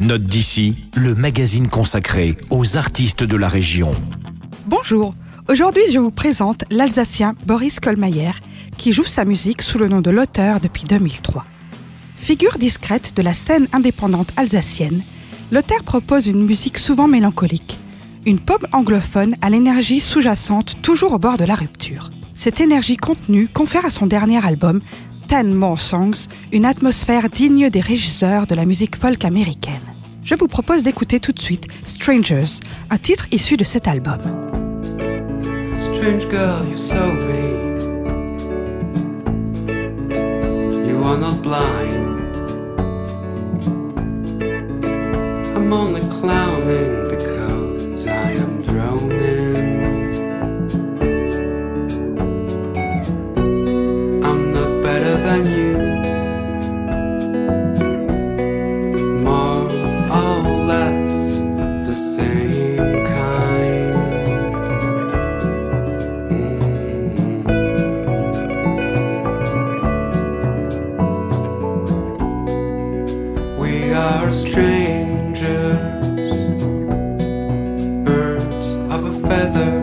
Note d'ici, le magazine consacré aux artistes de la région. Bonjour, aujourd'hui je vous présente l'Alsacien Boris Kohlmeier qui joue sa musique sous le nom de l'auteur depuis 2003. Figure discrète de la scène indépendante alsacienne, l'auteur propose une musique souvent mélancolique, une pop anglophone à l'énergie sous-jacente toujours au bord de la rupture. Cette énergie contenue confère à son dernier album, Ten More Songs, une atmosphère digne des régisseurs de la musique folk américaine. Je vous propose d'écouter tout de suite Strangers, un titre issu de cet album. Strange girl, you're so mean. You are not blind. I'm only clowning than you. More or less the same kind. Mm-hmm. We are strangers, birds of a feather.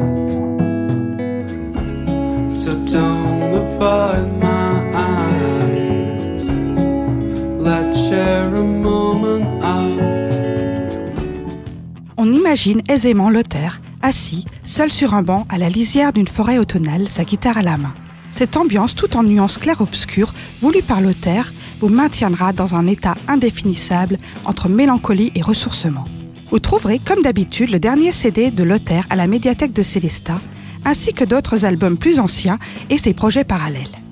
On imagine aisément l'auteur, assis, seul sur un banc à la lisière d'une forêt automnale, sa guitare à la main. Cette ambiance, tout en nuances clair-obscures, voulue par l'auteur, vous maintiendra dans un état indéfinissable entre mélancolie et ressourcement. Vous trouverez, comme d'habitude, le dernier CD de l'auteur à la médiathèque de Célestat, ainsi que d'autres albums plus anciens et ses projets parallèles.